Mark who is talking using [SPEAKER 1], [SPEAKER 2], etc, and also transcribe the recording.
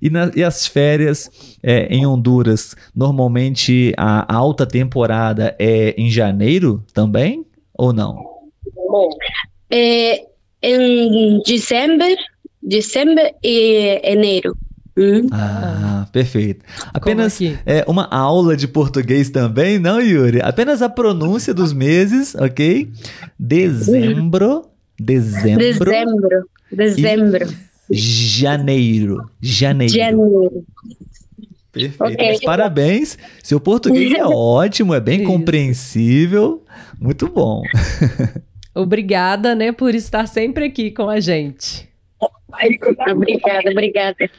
[SPEAKER 1] E, na, e as férias é, em Honduras, normalmente a alta temporada é em janeiro também? Ou não?
[SPEAKER 2] É, em dezembro, dezembro e janeiro.
[SPEAKER 1] Hum. Ah, perfeito. Apenas é, uma aula de português também, não, Yuri? Apenas a pronúncia dos meses, ok? Dezembro, dezembro.
[SPEAKER 2] Dezembro, dezembro.
[SPEAKER 1] Janeiro, janeiro. Janeiro. Perfeito. Okay. parabéns. Seu português é ótimo, é bem Isso. compreensível. Muito bom.
[SPEAKER 3] Obrigada, né, por estar sempre aqui com a gente.
[SPEAKER 2] Obrigada, obrigada.